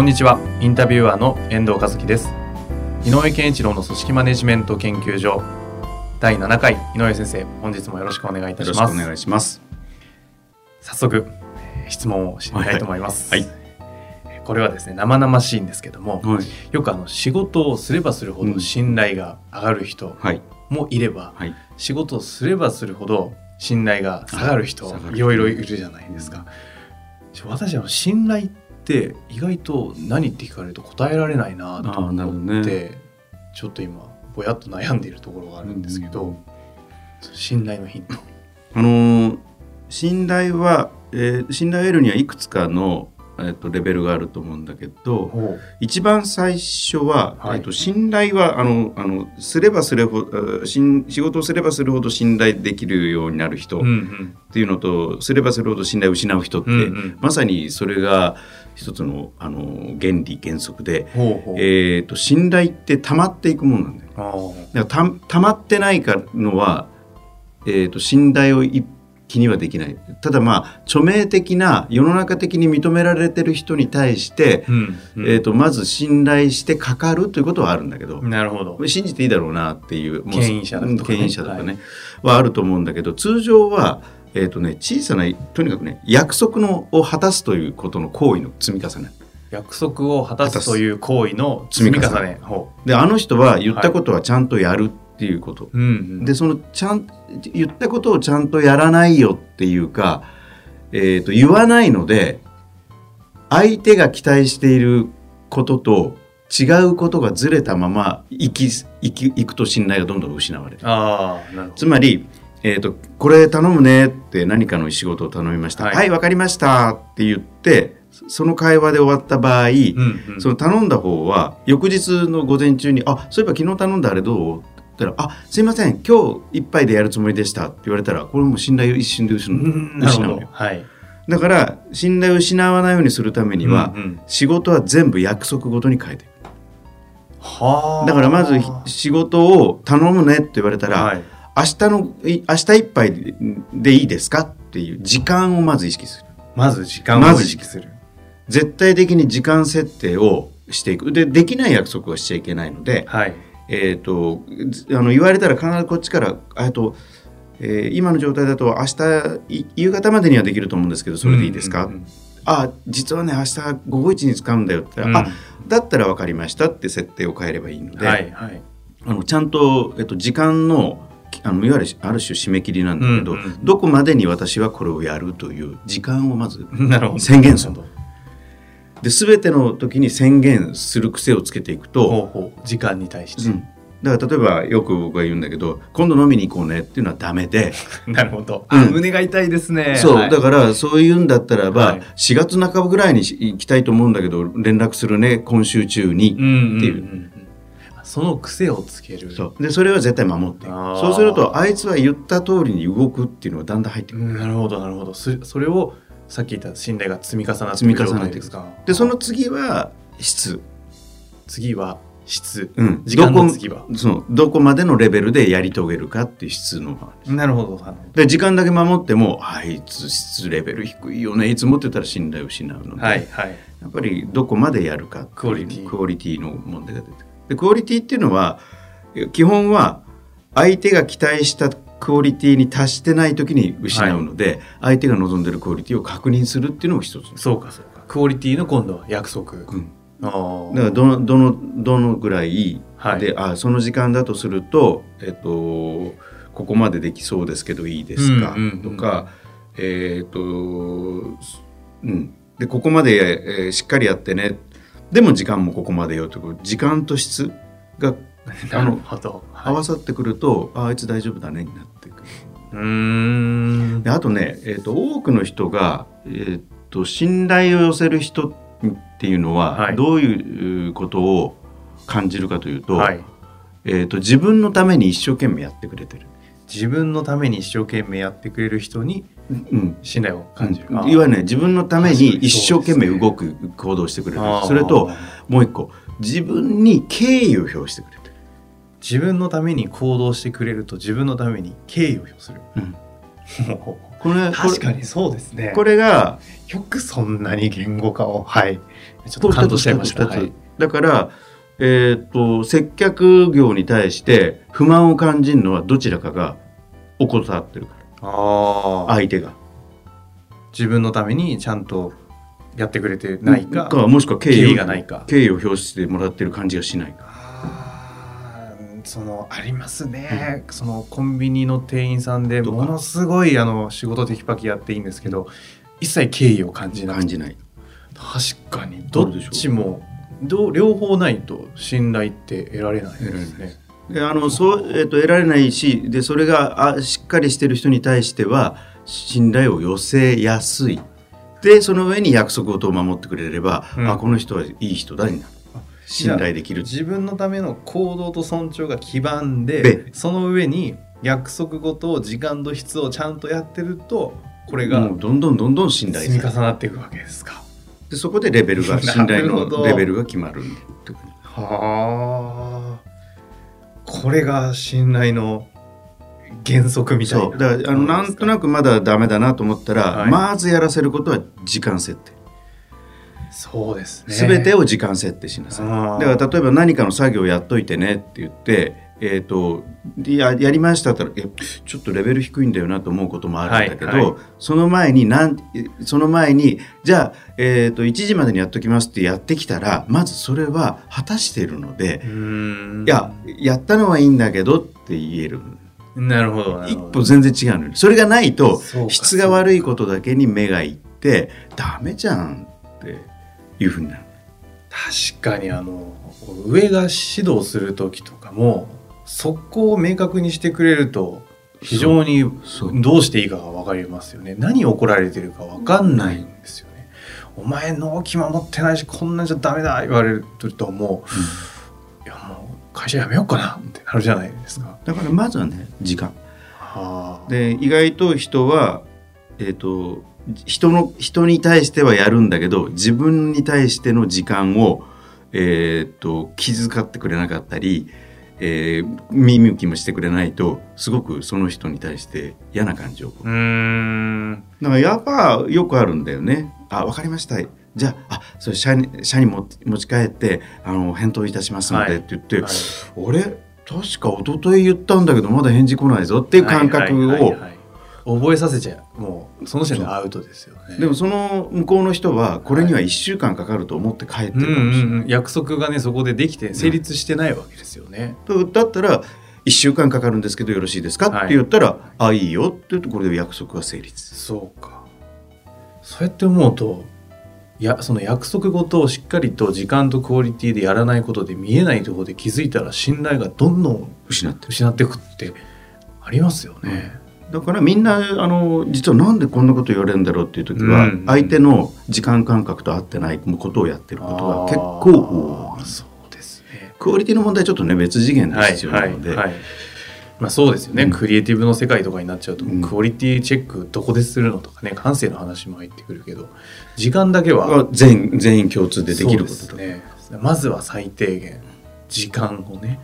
こんにちは。インタビュアーの遠藤和樹です。井上健一郎の組織マネジメント研究所。第7回。井上先生本日もよろしくお願いいたします。お願いします。早速質問をしてみたいと思います、はい。これはですね生々しいんですけども、はい。よくあの仕事をすればするほど信頼が上がる人はい。もいれば、はい。仕事をすればするほど信頼が下がる人い。ろいろいるじゃないですか。私は信頼って意外と何って聞かれると答えられないなと思って、どね。ちょっと今ぼやっと悩んでいるところがあるんですけど、信頼のヒント。あのー信頼は、えー信頼を得るにはいくつかの、えー、とレベルがあると思うんだけど一番最初は、はい。えー、と信頼はあのあのすればするほん仕事をすればするほど信頼できるようになる人っうんうんていうのと、すればするほど信頼を失う人って、うんうん。まさにそれが一つのあの原理原則で、えー、と信頼って溜まっていくものなんだよ。だからた溜まってないかのは、えー、と信頼を一気にはできない。ただまあ著名的な世の中的に認められてる人に対して、うんうん。えー、とまず信頼してかかるということはあるんだけど、なるほど。信じていいだろうなっていうもう権威者だとかね。うん権威者だとかね、はあると思うんだけど通常は、えーとね、小さなとにかくね約束のを果たすということの行為の積み重ね約束を果たすという行為の積み重ね。ほであの人は言ったことはちゃんとやるっていうこと、ううんうんでそのちゃん言ったことをちゃんとやらないよっていうか、えー、と言わないので相手が期待していることと違うことがずれたまま生き生きいくと信頼がどんどん失われる。ああなるほど。つまり、えーと「これ頼むね」って何かの仕事を頼みました「ははいいわ、かりました」って言ってその会話で終わった場合、うんうんその頼んだ方は翌日の午前中に「あそういえば昨日頼んだあれどう?」って言ったら「あすいません今日一杯でやるつもりでした」って言われたらこれもう信頼を一瞬で失うのよ。どはい。だから信頼を失わないようにするためには、うんうん仕事は全部約束ごとに変えていくはあ。だからまず仕事を頼むねって言われたら、はい。明日のい明日いっぱいででいいですかっていう時間をまず意識するまず時間をまず意識する。絶対的に時間設定をしていくでできない約束はしちゃいけないので、はい。えー、とずあの言われたら必ずこっちからえっと、えー今の状態だと明日い夕方までにはできると思うんですけどそれでいいですか、うんうんあ実はね明日午後一に使うんだよって言ったら、うんあだったら分かりましたって設定を変えればいいので、はいはい。あのちゃんと、えっと、時間のあのいわゆるある種締め切りなんだけど、うんうんどこまでに私はこれをやるという時間をまず。宣言するなほで全ての時に宣言する癖をつけていくど。と。時間に対して。うんだから例えばよく僕が言うんだけど今度飲みに行こうねっていうのはダメで、なるほど。あ、うん胸が痛いですね。そう、はいだからそういうんだったらば、はい4月半ばぐらいに行きたいと思うんだけど連絡するね今週中に、うんうんうんっていううん。その癖をつける。そうでそれは絶対守ってそうするとあいつは言った通りに動くっていうのがだんだん入ってくる。うんなるほどなるほど。そそれをさっき言った信頼が積み重なって積み重ねていく状態ですか。でその次は質、次は質。うん、時間の次は。そうどこまでのレベルでやり遂げるかっていう質の話なるほど。で時間だけ守ってもあいつ質レベル低いよねいつもって言ったら信頼を失うので、どはいはい。やっぱりどこまでやるかクオリティクオリティの問題が出てくるでクオリティっていうのは基本は相手が期待したクオリティに達してない時に失うので、相手が望んでるクオリティを確認するっていうのも一つ、そうかそうか。クオリティの今度は約束。うん。あー。だからどのどのどのぐらいはい。で、あその時間だとすると、えっと、ここまでできそうですけどいいですか、うんうんうん。とか、えっとうん、でここまで、えーしっかりやってねでも時間もここまでよという時間と質が あのほど。合わさってくると、ああいつ大丈夫だねになってくる。うーん。であとね、えー、と多くの人が、えーと信頼を寄せる人っていうのは、はいどういうことを感じるかというと,、はいえー、と自分のために一生懸命やってくれてる。自分のために一生懸命やってくれる人にうん信頼を感じる、いわゆるね自分のために一生懸命動く行動してくれる。それともう一個自分に敬意を表してくれてる、自分のために行動してくれると自分のために敬意を表する。うん。これ確かにそうですね。これがよくそんなに言語化を。はい。ちょっと感動しちゃいました、はい、だから、えー、と接客業に対して不満を感じるのはどちらかが怠ってるかああら相手が。自分のためにちゃんとやってくれてないか、もしくは敬意がないか。敬意を表してもらってる感じがしないか。そのありますね、そのコンビニの店員さんでものすごいあの仕事テキパキやっていいんですけど一切敬意を感じない。感じない。確かに。どっちもどう両方ないと信頼って得られないですね。であのそう、えー、と得られないしでそれがあしっかりしてる人に対しては信頼を寄せやすい。でその上に約束事を守ってくれれば、うん。あこの人はいい人だにな。る信頼できる。自分のための行動と尊重が基盤ででその上に約束事を時間と質をちゃんとやってるとこれがもうどんどんどんどん信頼積み重なっていくわけですか。でそこでレベルが 信頼のレベルが決まるってことはあこれが信頼の原則みたいな。そう。だからあのなんとなくくまだダメだなと思ったら、はい。まずやらせることは時間設定。そうですね。全てを時間設定しなさい。だから例えば何かの作業やっといてねって言って、えー、とでややりましたったらえちょっとレベル低いんだよなと思うこともあるんだけど、はいはい。その前になんその前にじゃあ、えー、と1時までにやっときますってやってきたらまずそれは果たしているのでいややったのはいいんだけどって言える。なるほど一歩全然違うのよ。それがないと質が悪いことだけに目がいってダメじゃんっていうふうになる。確かにあの上が指導する時とかもそこを明確にしてくれると非常にどうしていいかが分かりますよね。何怒られてるか分かんないんですよね、お前納期守ってないしこんなんじゃダメだ言われるともう。いやもう会社辞めようかなってなるじゃないですか。だからまずはね時間。はあ。で意外と人は、えー、と人の人に対してはやるんだけど自分に対しての時間を、えー、と気遣ってくれなかったり、えー見向きもしてくれないとすごくその人に対して嫌な感じを。うーん。だからやっぱよくあるんだよね。あ分かりました。じゃああそれ社に社に持持ち帰ってあの返答いたしますので、はい。って言って、はい。俺確か一昨日言ったんだけどまだ返事来ないぞっていう感覚を、覚えさせちゃうもうその時点でアウトですよね。でもその向こうの人はこれには1週間かかると思って帰ってうんるかもしれない。うんうん、約束がねそこでできて成立してないわけですよね。とだったら1週間かかるんですけどよろしいですか、はいって言ったら「あいいよ」って言うとこれで約束が成立。そうかそうやって思うといやその約束事をしっかりと時間とクオリティでやらないことで見えないところで気づいたら信頼がどんどん失ってる失っていくってありますよね。だからみんなあの実はなんでこんなこと言われるんだろうっていう時は、うん。相手の時間感覚と合ってないことをやってることが結構多い。そうですね。クオリティの問題はちょっとね別次元ではい必要なので、はい。はい。まあそうですよね、うん。クリエイティブの世界とかになっちゃうと、うん。クオリティチェックどこでするのとかね感性の話も入ってくるけど時間だけはは全全員共通でできることと。ね。まずは最低限時間をね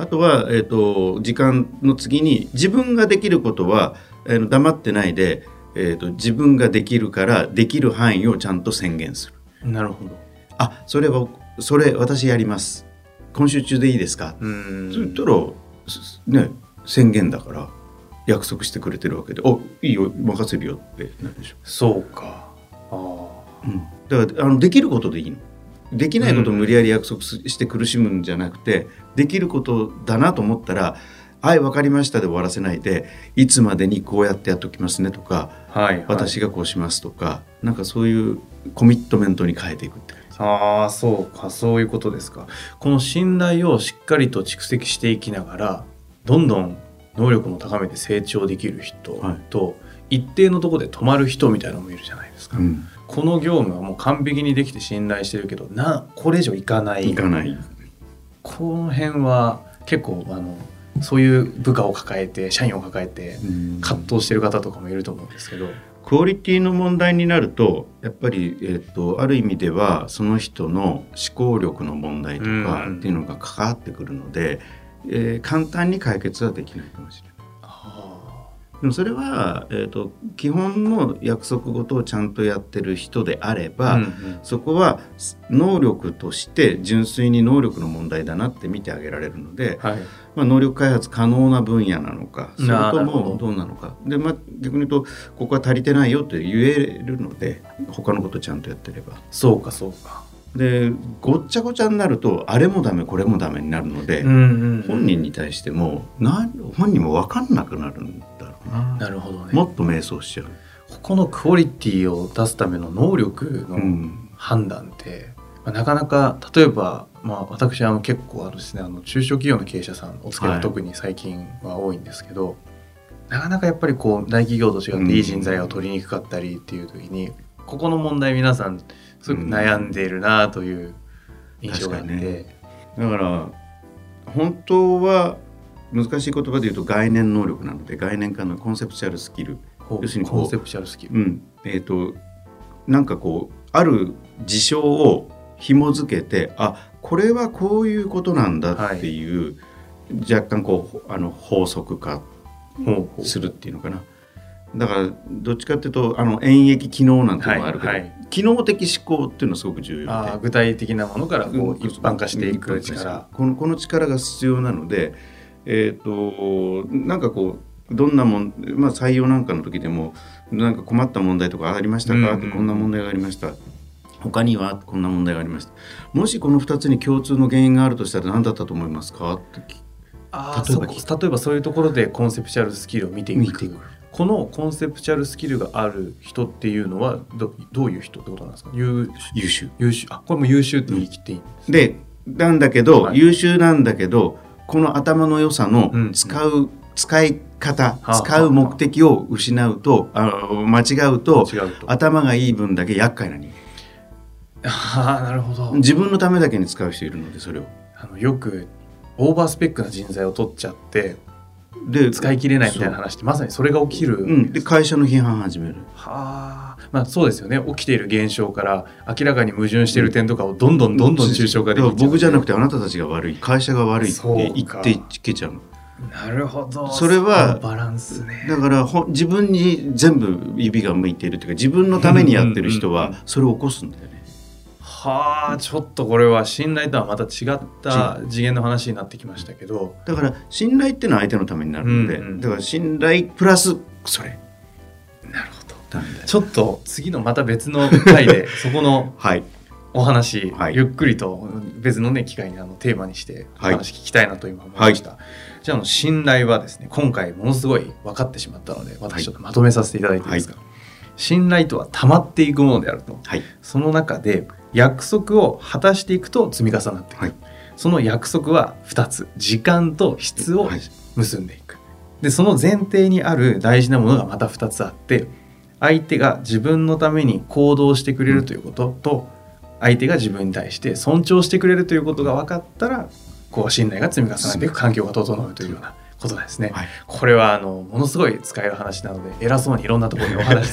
あとは、えー、と時間の次に自分ができることは、えー黙ってないで、えー、と自分ができるからできる範囲をちゃんと宣言する。なるほど。あそれはそれ私やります。今週中でいいですか、うーん。そう言ったらすね宣言だから約束してくれてるわけで「おいいよ任せるよ」ってなるでしょ。そうか。あうん、だからあのできることでいいの。できないことを無理やり約束すして苦しむんじゃなくて、できることだなと思ったら「はい分かりました」で終わらせないで「いつまでにこうやってやっときますね」とかあはい、「はい、私がこうします」とかなんかそういうコミットメントに変えていくって感じ。ああそうかそういうことですか。この信頼をしっかりと蓄積していきながらどんどん能力も高めて成長できる人はい。と、一定のところで止まる人みたいなのもいるじゃないですか、うんこの業務はもう完璧にできて信頼してるけどなこれ以上いかない。いかない。この辺は結構あのそういう部下を抱えて社員を抱えて葛藤してる方とかもいると思うんですけど、クオリティの問題になるとやっぱり、えっとある意味ではその人の思考力の問題とかうん。っていうのが関わってくるので、えー簡単に解決はできないかもしれない。でもそれは、えー、と基本の約束事をちゃんとやってる人であれば、うんうん。そこは能力として純粋に能力の問題だなって見てあげられるので、はい。まあ、能力開発可能な分野なのかそれともどうなのか。で、まあ、逆に言うとここは足りてないよって言えるので他のことちゃんとやってれば。そうかそうか、でごっちゃごちゃになるとあれもダメこれもダメになるので、んうん本人に対してもな本人も分かんなくなるんな。なるほどね。もっと迷走しちゃう。ここのクオリティを出すための能力のうん。判断って、まあ、なかなか例えば、まあ、私あの結構あのですねあの中小企業の経営者さんお付きが特に最近は多いんですけど、なかなかやっぱりこう大企業と違っうん。ていい人材を取りにくかったりっていう時に、ここの問題皆さんすごく悩んでいるなという印象があって、確かにね。だから本当は難しい言葉で言うと概念能力なので概念化のコンセプチュアルスキル、要するにコンセプチュアルスキル、うん。えー、となんかこうある事象を紐付けてあこれはこういうことなんだっていう、若干こうあの法則化するっていうのかな。だからどっちかっていうとあの演繹機能なんていうのがあるけど、はいはい。機能的思考っていうのはすごく重要で。具体的なものからこううん一般化していく力、このこの力が必要なので、えー、となんかこうどんなもん、まあ、採用なんかの時でもなんか困った問題とかありましたか、うんうんってこんな問題がありました。他には？こんな問題がありました。もしこの2つに共通の原因があるとしたら何だったと思いますか？って例えばそこ例えばそういうところでコンセプチュアルスキルを見ていく見ていくこのコンセプチュアルスキルがある人っていうのはどどういう人ってことなんですか？優優秀。優秀。あこれも優秀って言い切っていいんです、でなんだけど、はい。優秀なんだけどこの頭の良さのうん。使う、使い方はあ使う目的を失うとあ間違うと頭がいい分だけ厄介な人ああなるほど。間自分のためだけに使う人いるのでそれを。あのよくオーバースペックな人材を取っちゃってで使い切れないみたいな話ってまさにそれが起きる、うん、で会社の批判始める。はあまあそうですよね。起きている現象から明らかに矛盾している点とかをどんどんどんどん抽象化できち僕じゃなくてあなたたちが悪い会社が悪いって言か。っていけちゃう。のなるほど。それはバランスね。だからほ自分に全部指が向いているというか自分のためにやってる人うんうんうんはそれを起こすんだよね。はあちょっとこれは信頼とはまた違った次元の話になってきましたけど。だから信頼っていうのは相手のためになるので、うんうん。だから信頼プラスそれなるほどなんだよちょっと次のまた別の回で そこのはい。お話、はい。ゆっくりと別のね機会にあのテーマにしておはい。話聞きたいなと今思いました、じゃああの信頼はですね今回ものすごい分かってしまったので私ちょっとまとめさせていただいていいですか、信頼とは溜まっていくものであると。はい。その中で約束を果たしていくと積み重なっていく、はい。その約束は2つ時間と質をはい。結んでいく。でその前提にある大事なものがまた2つあって相手が自分のために行動してくれるということと、相手が自分に対して尊重してくれるということが分かったらこう信頼が積み重なっていく環境が整うというようなことですね。はい。これはあのものすごい使える話なので偉そうにいろんなところにお話